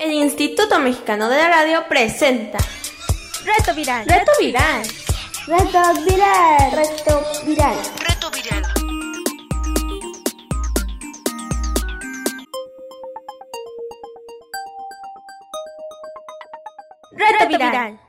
El Instituto Mexicano de la Radio presenta Reto Viral. Reto Viral. Reto Viral. Reto Viral. Reto Viral. Reto Viral.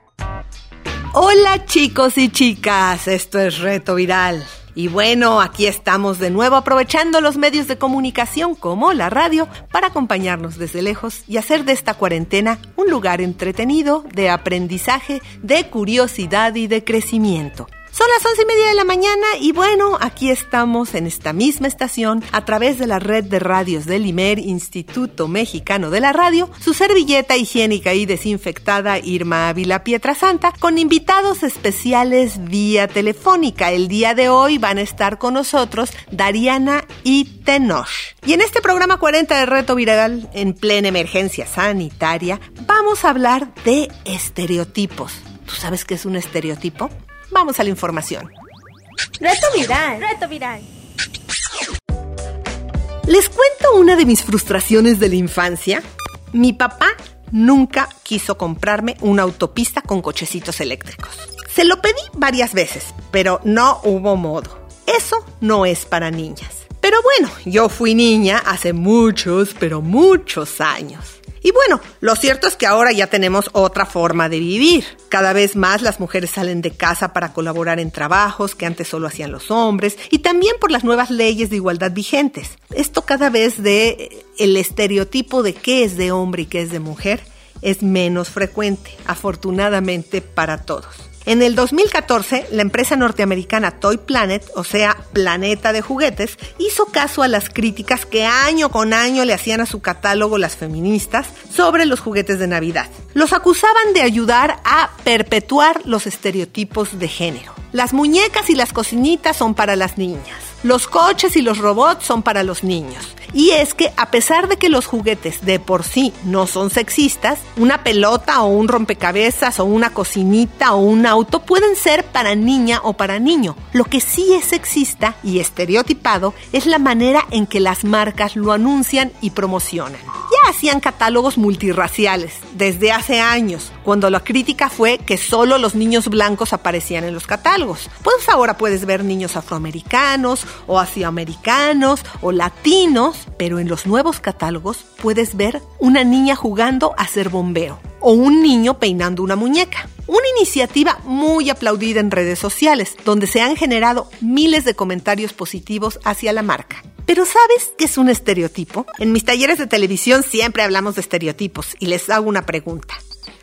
Hola chicos y chicas, esto es Reto Viral. Y bueno, aquí estamos de nuevo aprovechando los medios de comunicación como la radio para acompañarnos desde lejos y hacer de esta cuarentena un lugar entretenido, de aprendizaje, de curiosidad y de crecimiento. Son las once y media de la mañana y bueno, aquí estamos en esta misma estación a través de la red de radios del IMER, Instituto Mexicano de la Radio, su servilleta higiénica y desinfectada Irma Ávila Pietrasanta, con invitados especiales vía telefónica. El día de hoy van a estar con nosotros Dariana y Tenoch. Y en este programa 40 de Reto Viral, en plena emergencia sanitaria, vamos a hablar de estereotipos. ¿Tú sabes qué es un estereotipo? Vamos a la información. Reto Viral. Reto Viral. Les cuento una de mis frustraciones de la infancia. Mi papá nunca quiso comprarme una autopista con cochecitos eléctricos. Se lo pedí varias veces, pero no hubo modo. Eso no es para niñas. Pero bueno, yo fui niña hace muchos, pero muchos años. Y bueno, lo cierto es que ahora ya tenemos otra forma de vivir. Cada vez más las mujeres salen de casa para colaborar en trabajos que antes solo hacían los hombres y también por las nuevas leyes de igualdad vigentes. Esto cada vez de eh, el estereotipo de qué es de hombre y qué es de mujer es menos frecuente, afortunadamente para todos. En el 2014, la empresa norteamericana Toy Planet, o sea, Planeta de Juguetes, hizo caso a las críticas que año con año le hacían a su catálogo las feministas sobre los juguetes de Navidad. Los acusaban de ayudar a perpetuar los estereotipos de género. Las muñecas y las cocinitas son para las niñas. Los coches y los robots son para los niños. Y es que a pesar de que los juguetes de por sí no son sexistas, una pelota o un rompecabezas o una cocinita o un auto pueden ser para niña o para niño. Lo que sí es sexista y estereotipado es la manera en que las marcas lo anuncian y promocionan. Ya hacían catálogos multirraciales desde hace años, cuando la crítica fue que solo los niños blancos aparecían en los catálogos. Pues ahora puedes ver niños afroamericanos o asiamericanos o latinos pero en los nuevos catálogos puedes ver una niña jugando a ser bombero o un niño peinando una muñeca. Una iniciativa muy aplaudida en redes sociales, donde se han generado miles de comentarios positivos hacia la marca. Pero ¿sabes qué es un estereotipo? En mis talleres de televisión siempre hablamos de estereotipos y les hago una pregunta.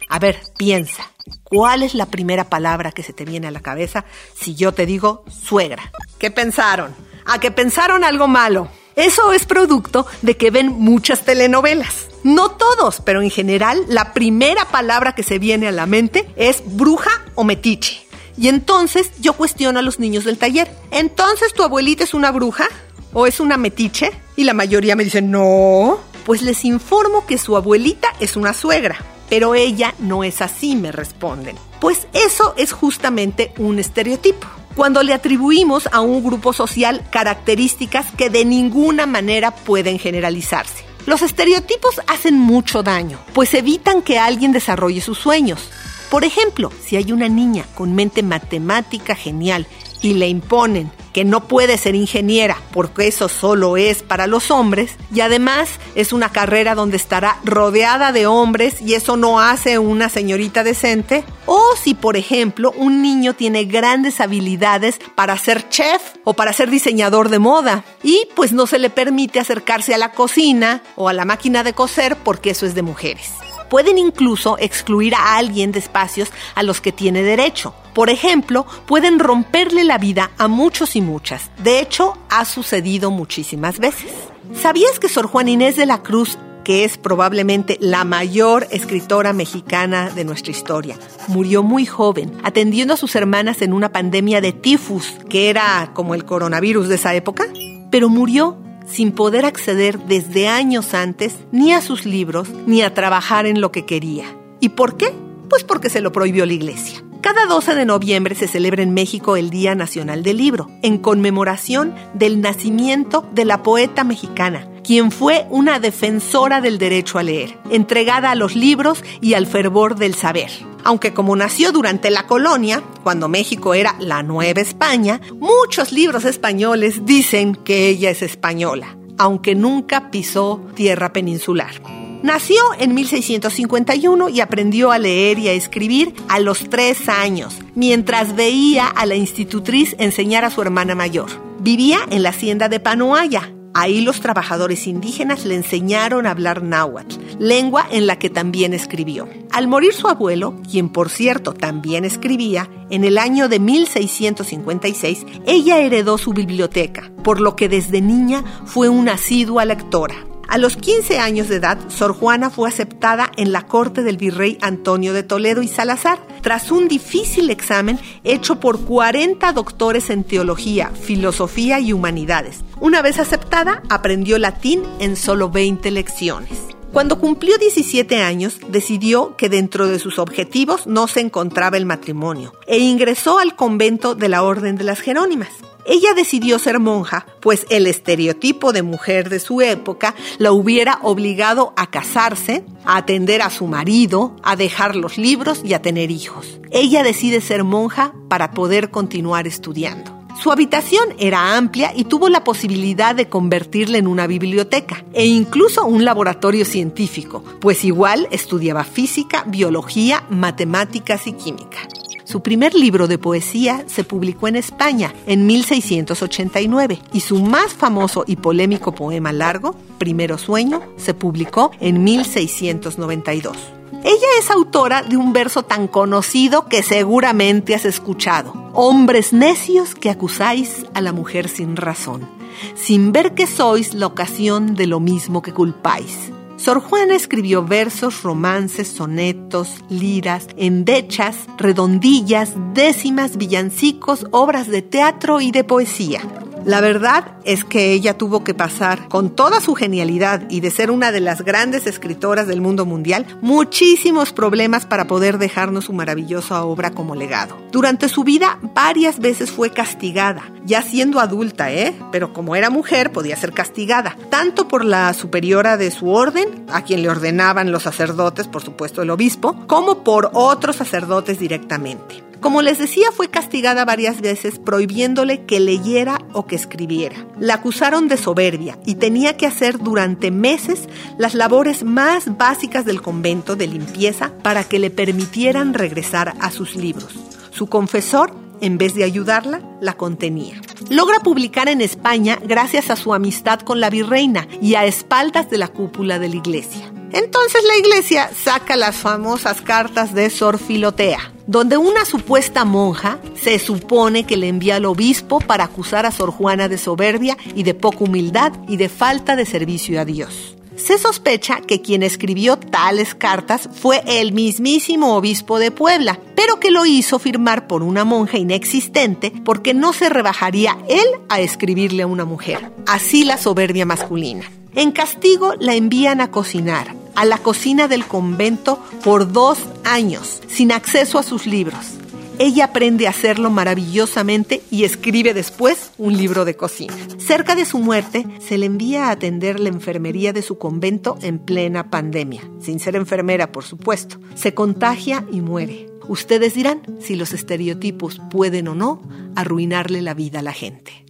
A ver, piensa, ¿cuál es la primera palabra que se te viene a la cabeza si yo te digo suegra? ¿Qué pensaron? ¿A qué pensaron algo malo? Eso es producto de que ven muchas telenovelas. No todos, pero en general la primera palabra que se viene a la mente es bruja o metiche. Y entonces yo cuestiono a los niños del taller, ¿entonces tu abuelita es una bruja o es una metiche? Y la mayoría me dice, no. Pues les informo que su abuelita es una suegra, pero ella no es así, me responden. Pues eso es justamente un estereotipo cuando le atribuimos a un grupo social características que de ninguna manera pueden generalizarse. Los estereotipos hacen mucho daño, pues evitan que alguien desarrolle sus sueños. Por ejemplo, si hay una niña con mente matemática genial y le imponen que no puede ser ingeniera porque eso solo es para los hombres y además es una carrera donde estará rodeada de hombres y eso no hace una señorita decente. O si, por ejemplo, un niño tiene grandes habilidades para ser chef o para ser diseñador de moda y pues no se le permite acercarse a la cocina o a la máquina de coser porque eso es de mujeres pueden incluso excluir a alguien de espacios a los que tiene derecho. Por ejemplo, pueden romperle la vida a muchos y muchas. De hecho, ha sucedido muchísimas veces. ¿Sabías que Sor Juan Inés de la Cruz que es probablemente la mayor escritora mexicana de nuestra historia. Murió muy joven, atendiendo a sus hermanas en una pandemia de tifus, que era como el coronavirus de esa época, pero murió sin poder acceder desde años antes ni a sus libros ni a trabajar en lo que quería. ¿Y por qué? Pues porque se lo prohibió la iglesia. Cada 12 de noviembre se celebra en México el Día Nacional del Libro, en conmemoración del nacimiento de la poeta mexicana, quien fue una defensora del derecho a leer, entregada a los libros y al fervor del saber. Aunque como nació durante la colonia, cuando México era la Nueva España, muchos libros españoles dicen que ella es española, aunque nunca pisó tierra peninsular. Nació en 1651 y aprendió a leer y a escribir a los tres años, mientras veía a la institutriz enseñar a su hermana mayor. Vivía en la hacienda de Panoaya, Ahí los trabajadores indígenas le enseñaron a hablar náhuatl, lengua en la que también escribió. Al morir su abuelo, quien por cierto también escribía, en el año de 1656, ella heredó su biblioteca, por lo que desde niña fue una asidua lectora. A los 15 años de edad, Sor Juana fue aceptada en la corte del virrey Antonio de Toledo y Salazar, tras un difícil examen hecho por 40 doctores en teología, filosofía y humanidades. Una vez aceptada, aprendió latín en solo 20 lecciones. Cuando cumplió 17 años, decidió que dentro de sus objetivos no se encontraba el matrimonio e ingresó al convento de la Orden de las Jerónimas. Ella decidió ser monja, pues el estereotipo de mujer de su época la hubiera obligado a casarse, a atender a su marido, a dejar los libros y a tener hijos. Ella decide ser monja para poder continuar estudiando. Su habitación era amplia y tuvo la posibilidad de convertirla en una biblioteca e incluso un laboratorio científico, pues igual estudiaba física, biología, matemáticas y química. Su primer libro de poesía se publicó en España en 1689 y su más famoso y polémico poema largo, Primero Sueño, se publicó en 1692. Ella es autora de un verso tan conocido que seguramente has escuchado. Hombres necios que acusáis a la mujer sin razón, sin ver que sois la ocasión de lo mismo que culpáis. Sor Juana escribió versos, romances, sonetos, liras, endechas, redondillas, décimas, villancicos, obras de teatro y de poesía. La verdad es que ella tuvo que pasar, con toda su genialidad y de ser una de las grandes escritoras del mundo mundial, muchísimos problemas para poder dejarnos su maravillosa obra como legado. Durante su vida varias veces fue castigada, ya siendo adulta, ¿eh? Pero como era mujer podía ser castigada, tanto por la superiora de su orden, a quien le ordenaban los sacerdotes, por supuesto el obispo, como por otros sacerdotes directamente. Como les decía, fue castigada varias veces prohibiéndole que leyera o que escribiera. La acusaron de soberbia y tenía que hacer durante meses las labores más básicas del convento de limpieza para que le permitieran regresar a sus libros. Su confesor en vez de ayudarla, la contenía. Logra publicar en España gracias a su amistad con la virreina y a espaldas de la cúpula de la iglesia. Entonces la iglesia saca las famosas cartas de Sor Filotea, donde una supuesta monja se supone que le envía al obispo para acusar a Sor Juana de soberbia y de poca humildad y de falta de servicio a Dios. Se sospecha que quien escribió tales cartas fue el mismísimo obispo de Puebla, pero que lo hizo firmar por una monja inexistente porque no se rebajaría él a escribirle a una mujer. Así la soberbia masculina. En castigo la envían a cocinar, a la cocina del convento por dos años, sin acceso a sus libros. Ella aprende a hacerlo maravillosamente y escribe después un libro de cocina. Cerca de su muerte, se le envía a atender la enfermería de su convento en plena pandemia, sin ser enfermera, por supuesto. Se contagia y muere. Ustedes dirán si los estereotipos pueden o no arruinarle la vida a la gente.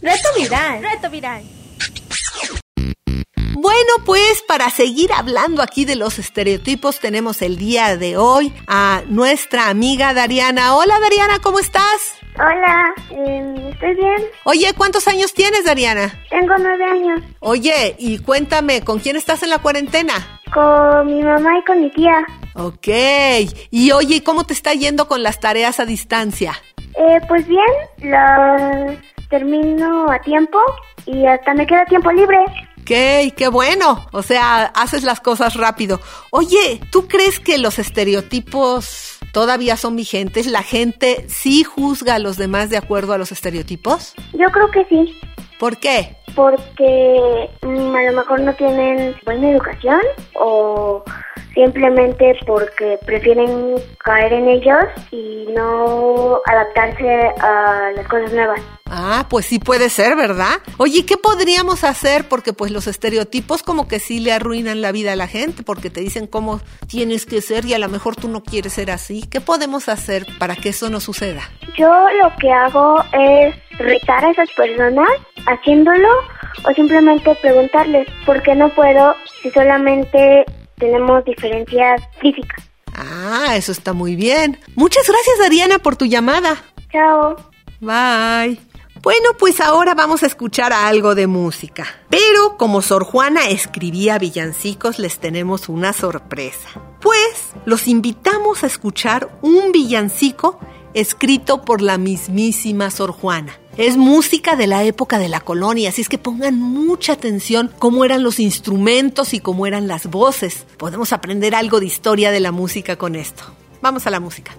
Reto viral. Reto viral. Bueno, pues para seguir hablando aquí de los estereotipos, tenemos el día de hoy a nuestra amiga Dariana. Hola Dariana, ¿cómo estás? Hola, eh, ¿estoy bien? Oye, ¿cuántos años tienes, Dariana? Tengo nueve años. Oye, y cuéntame, ¿con quién estás en la cuarentena? Con mi mamá y con mi tía. Ok, y oye, ¿cómo te está yendo con las tareas a distancia? Eh, pues bien, las termino a tiempo y hasta me queda tiempo libre. Ok, qué bueno. O sea, haces las cosas rápido. Oye, ¿tú crees que los estereotipos todavía son vigentes? ¿La gente sí juzga a los demás de acuerdo a los estereotipos? Yo creo que sí, ¿Por qué? porque mm, a lo mejor no tienen buena educación o simplemente porque prefieren caer en ellos y no adaptarse a las cosas nuevas. Ah, pues sí puede ser, ¿verdad? Oye, ¿qué podríamos hacer? Porque pues los estereotipos como que sí le arruinan la vida a la gente, porque te dicen cómo tienes que ser y a lo mejor tú no quieres ser así. ¿Qué podemos hacer para que eso no suceda? Yo lo que hago es retar a esas personas haciéndolo o simplemente preguntarles por qué no puedo si solamente tenemos diferencias físicas. Ah, eso está muy bien. Muchas gracias, Ariana, por tu llamada. Chao. Bye. Bueno, pues ahora vamos a escuchar algo de música. Pero como Sor Juana escribía villancicos, les tenemos una sorpresa. Pues los invitamos a escuchar un villancico escrito por la mismísima Sor Juana. Es música de la época de la colonia, así es que pongan mucha atención cómo eran los instrumentos y cómo eran las voces. Podemos aprender algo de historia de la música con esto. Vamos a la música.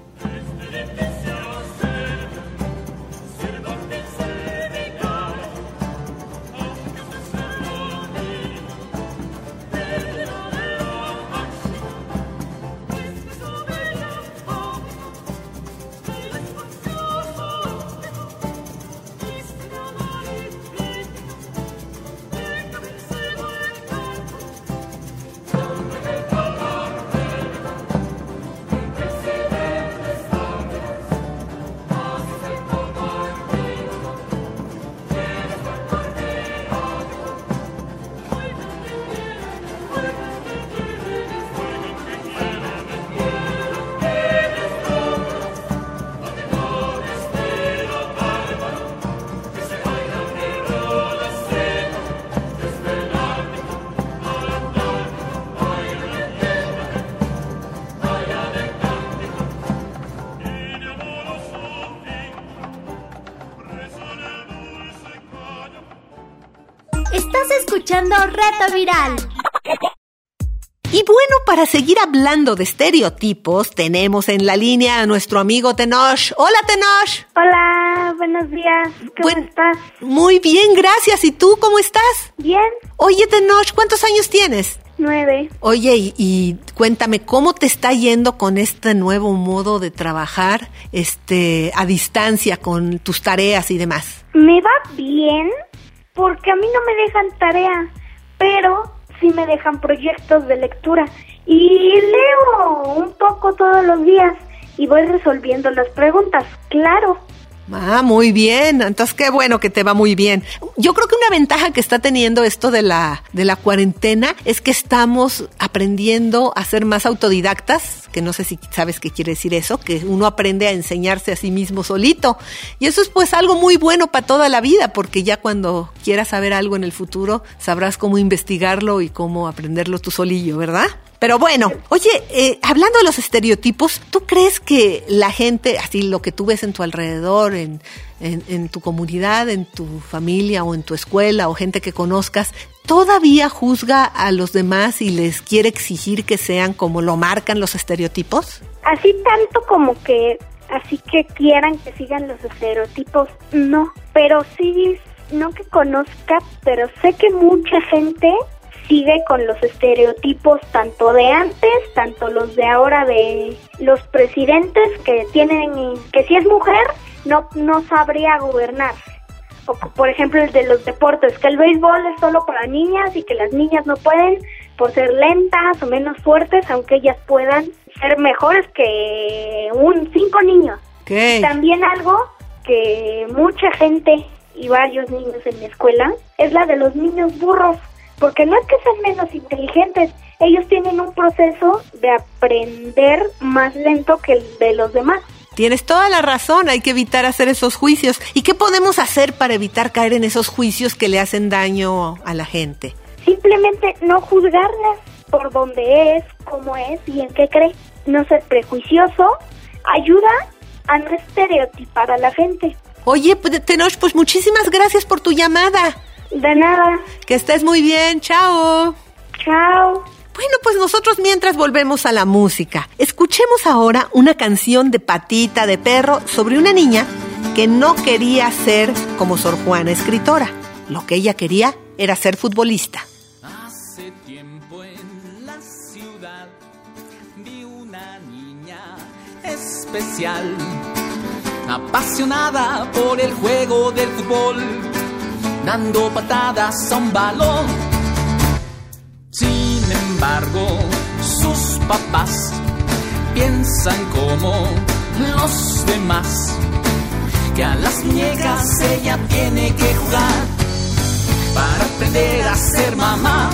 Escuchando Reto Viral. Y bueno, para seguir hablando de estereotipos, tenemos en la línea a nuestro amigo Tenoch. Hola Tenoch. Hola, buenos días. ¿Cómo Buen- estás? Muy bien, gracias. ¿Y tú cómo estás? Bien, Oye Tenoch, ¿cuántos años tienes? nueve. Oye, y, y cuéntame, ¿cómo te está yendo con este nuevo modo de trabajar este, a distancia con tus tareas y demás? Me va bien porque a mí no me dejan tarea, pero sí me dejan proyectos de lectura y leo un poco todos los días y voy resolviendo las preguntas, claro. Ah, muy bien. Entonces, qué bueno que te va muy bien. Yo creo que una ventaja que está teniendo esto de la, de la cuarentena es que estamos aprendiendo a ser más autodidactas, que no sé si sabes qué quiere decir eso, que uno aprende a enseñarse a sí mismo solito. Y eso es pues algo muy bueno para toda la vida, porque ya cuando quieras saber algo en el futuro, sabrás cómo investigarlo y cómo aprenderlo tú solillo, ¿verdad? Pero bueno, oye, eh, hablando de los estereotipos, ¿tú crees que la gente, así lo que tú ves en tu alrededor, en, en, en tu comunidad, en tu familia o en tu escuela o gente que conozcas, todavía juzga a los demás y les quiere exigir que sean como lo marcan los estereotipos? Así tanto como que, así que quieran que sigan los estereotipos, no. Pero sí, no que conozca, pero sé que mucha gente sigue con los estereotipos tanto de antes, tanto los de ahora de los presidentes que tienen, que si es mujer, no, no sabría gobernar. O, por ejemplo, el de los deportes, que el béisbol es solo para niñas y que las niñas no pueden por ser lentas o menos fuertes, aunque ellas puedan ser mejores que un cinco niños. También algo que mucha gente y varios niños en mi escuela es la de los niños burros, porque no es que sean menos inteligentes, ellos tienen un proceso de aprender más lento que el de los demás. Tienes toda la razón, hay que evitar hacer esos juicios. ¿Y qué podemos hacer para evitar caer en esos juicios que le hacen daño a la gente? Simplemente no juzgarlas por dónde es, cómo es y en qué cree. No ser prejuicioso ayuda a no estereotipar a la gente. Oye, pues, Tenoch, pues muchísimas gracias por tu llamada. De nada. Que estés muy bien, chao. Chao. Bueno, pues nosotros mientras volvemos a la música, escuchemos ahora una canción de patita de perro sobre una niña que no quería ser como Sor Juana escritora. Lo que ella quería era ser futbolista. Hace tiempo en la ciudad vi una niña especial, apasionada por el juego del fútbol, dando patadas a un balón. Sin embargo, sus papás piensan como los demás, que a las muñecas ella tiene que jugar para aprender a ser mamá.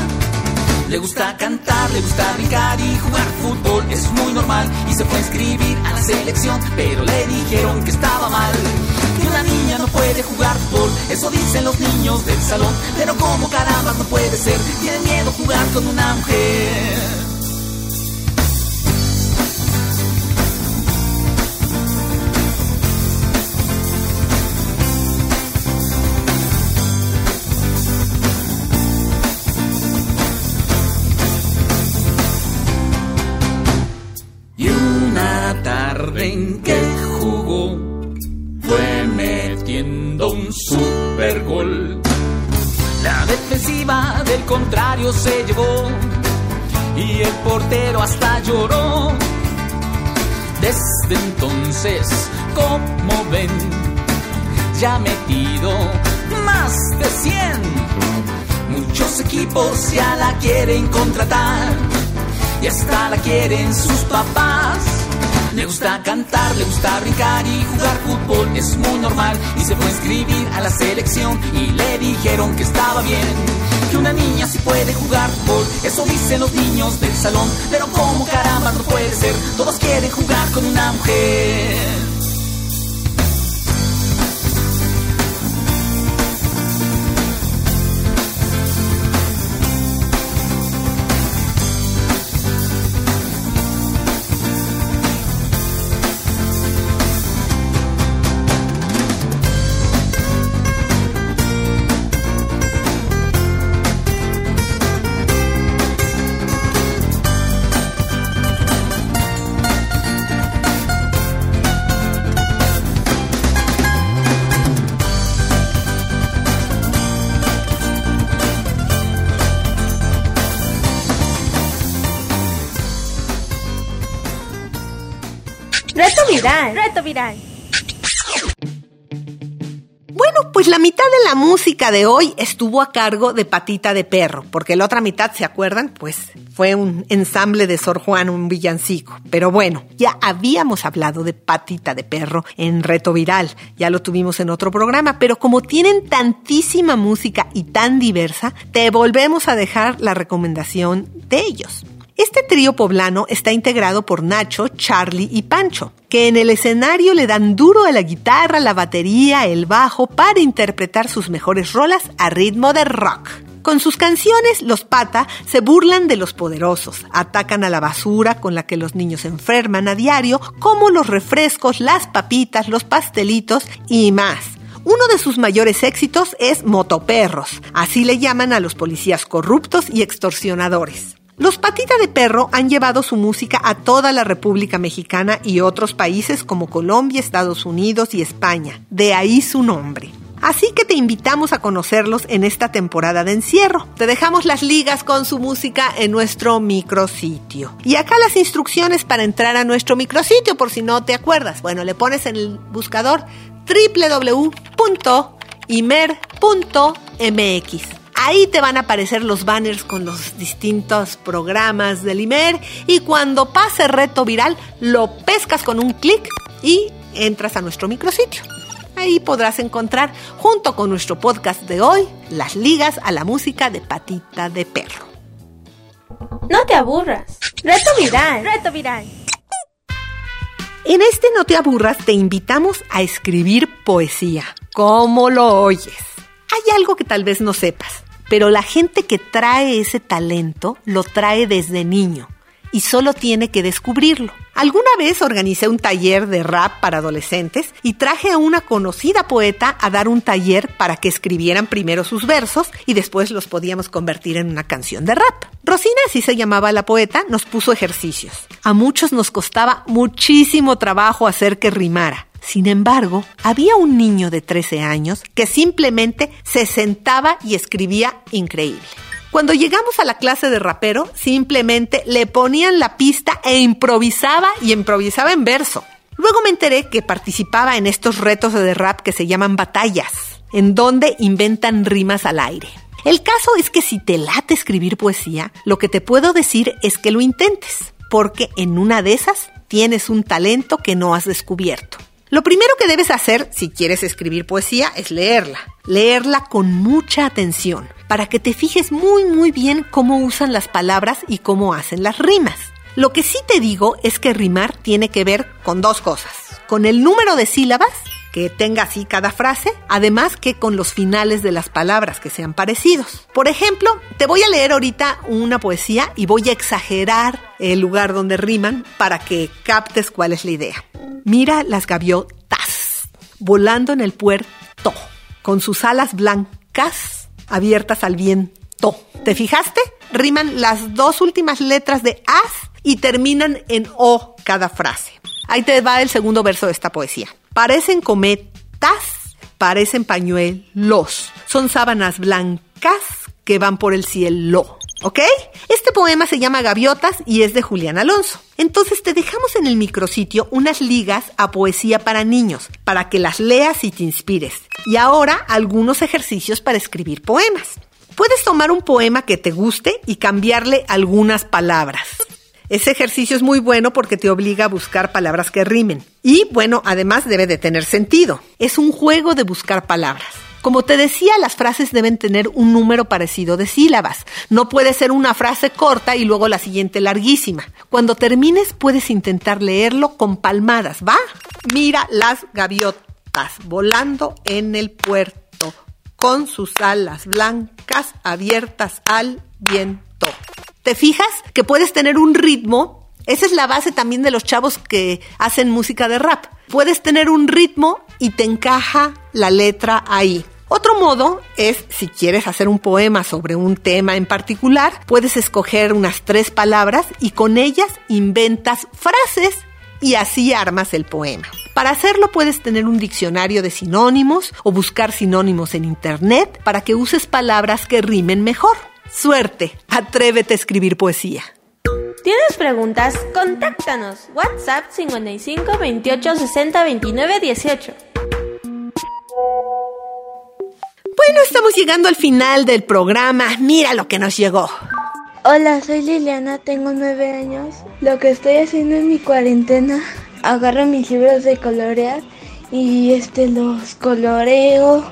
Le gusta cantar, le gusta brincar y jugar fútbol, es muy normal y se fue a inscribir a la selección, pero le dijeron que estaba mal. Una niña no puede jugar fútbol, eso dicen los niños del salón, pero como caramba no puede ser, tienen miedo jugar con una mujer. Se llevó y el portero hasta lloró. Desde entonces, como ven, ya metido más de 100. Muchos equipos ya la quieren contratar y hasta la quieren sus papás. Le gusta cantar, le gusta brincar y jugar fútbol, es muy normal. Y se fue a inscribir a la selección y le dijeron que estaba bien. Que una niña sí puede jugar fútbol, eso dicen los niños del salón. Pero como caramba no puede ser, todos quieren jugar con una mujer. Reto viral. Reto viral. Bueno, pues la mitad de la música de hoy estuvo a cargo de Patita de Perro, porque la otra mitad, ¿se acuerdan? Pues fue un ensamble de Sor Juan, un villancico. Pero bueno, ya habíamos hablado de Patita de Perro en Reto Viral, ya lo tuvimos en otro programa, pero como tienen tantísima música y tan diversa, te volvemos a dejar la recomendación de ellos. Este trío poblano está integrado por Nacho, Charlie y Pancho, que en el escenario le dan duro a la guitarra, la batería, el bajo para interpretar sus mejores rolas a ritmo de rock. Con sus canciones, los Pata se burlan de los poderosos, atacan a la basura con la que los niños enferman a diario, como los refrescos, las papitas, los pastelitos y más. Uno de sus mayores éxitos es Motoperros, así le llaman a los policías corruptos y extorsionadores. Los Patita de Perro han llevado su música a toda la República Mexicana y otros países como Colombia, Estados Unidos y España. De ahí su nombre. Así que te invitamos a conocerlos en esta temporada de encierro. Te dejamos las ligas con su música en nuestro micrositio. Y acá las instrucciones para entrar a nuestro micrositio por si no te acuerdas. Bueno, le pones en el buscador www.imer.mx. Ahí te van a aparecer los banners con los distintos programas del IMER y cuando pase reto viral lo pescas con un clic y entras a nuestro micrositio. Ahí podrás encontrar, junto con nuestro podcast de hoy, las ligas a la música de patita de perro. No te aburras. Reto viral. Reto viral. En este No te aburras te invitamos a escribir poesía. ¿Cómo lo oyes? Hay algo que tal vez no sepas, pero la gente que trae ese talento lo trae desde niño y solo tiene que descubrirlo. Alguna vez organicé un taller de rap para adolescentes y traje a una conocida poeta a dar un taller para que escribieran primero sus versos y después los podíamos convertir en una canción de rap. Rosina, así se llamaba la poeta, nos puso ejercicios. A muchos nos costaba muchísimo trabajo hacer que rimara. Sin embargo, había un niño de 13 años que simplemente se sentaba y escribía increíble. Cuando llegamos a la clase de rapero, simplemente le ponían la pista e improvisaba y improvisaba en verso. Luego me enteré que participaba en estos retos de rap que se llaman batallas, en donde inventan rimas al aire. El caso es que si te late escribir poesía, lo que te puedo decir es que lo intentes, porque en una de esas tienes un talento que no has descubierto. Lo primero que debes hacer si quieres escribir poesía es leerla. Leerla con mucha atención, para que te fijes muy muy bien cómo usan las palabras y cómo hacen las rimas. Lo que sí te digo es que rimar tiene que ver con dos cosas. Con el número de sílabas que tenga así cada frase, además que con los finales de las palabras que sean parecidos. Por ejemplo, te voy a leer ahorita una poesía y voy a exagerar el lugar donde riman para que captes cuál es la idea. Mira las gaviotas volando en el puerto, con sus alas blancas abiertas al viento. ¿Te fijaste? Riman las dos últimas letras de as y terminan en o cada frase. Ahí te va el segundo verso de esta poesía. Parecen cometas, parecen pañuelos. Son sábanas blancas que van por el cielo. ¿Ok? Este poema se llama Gaviotas y es de Julián Alonso. Entonces te dejamos en el micrositio unas ligas a poesía para niños, para que las leas y te inspires. Y ahora algunos ejercicios para escribir poemas. Puedes tomar un poema que te guste y cambiarle algunas palabras. Ese ejercicio es muy bueno porque te obliga a buscar palabras que rimen. Y bueno, además debe de tener sentido. Es un juego de buscar palabras. Como te decía, las frases deben tener un número parecido de sílabas. No puede ser una frase corta y luego la siguiente larguísima. Cuando termines puedes intentar leerlo con palmadas, ¿va? Mira las gaviotas volando en el puerto con sus alas blancas abiertas al viento. ¿Te fijas que puedes tener un ritmo? Esa es la base también de los chavos que hacen música de rap. Puedes tener un ritmo y te encaja la letra ahí. Otro modo es, si quieres hacer un poema sobre un tema en particular, puedes escoger unas tres palabras y con ellas inventas frases y así armas el poema. Para hacerlo puedes tener un diccionario de sinónimos o buscar sinónimos en internet para que uses palabras que rimen mejor. Suerte, atrévete a escribir poesía. ¿Tienes preguntas? Contáctanos. WhatsApp 55 28 60 29 18. Bueno, estamos llegando al final del programa. Mira lo que nos llegó. Hola, soy Liliana, tengo nueve años. Lo que estoy haciendo en mi cuarentena, agarro mis libros de colorear y este los coloreo.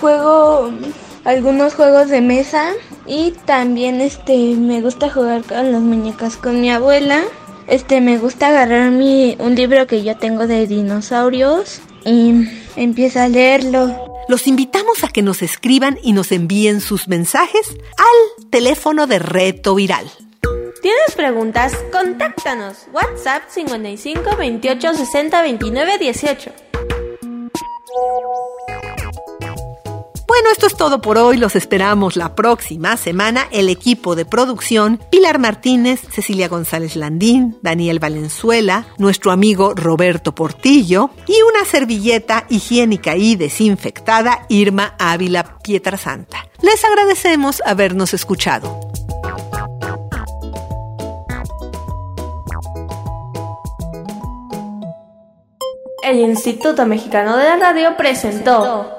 Juego algunos juegos de mesa y también este me gusta jugar con las muñecas con mi abuela. Este me gusta agarrar mi un libro que yo tengo de dinosaurios y empiezo a leerlo. Los invitamos a que nos escriban y nos envíen sus mensajes al teléfono de Reto Viral. ¿Tienes preguntas? Contáctanos. WhatsApp 55 28 60 29 18. Bueno, esto es todo por hoy. Los esperamos la próxima semana. El equipo de producción, Pilar Martínez, Cecilia González Landín, Daniel Valenzuela, nuestro amigo Roberto Portillo y una servilleta higiénica y desinfectada, Irma Ávila Pietrasanta. Les agradecemos habernos escuchado. El Instituto Mexicano de la Radio presentó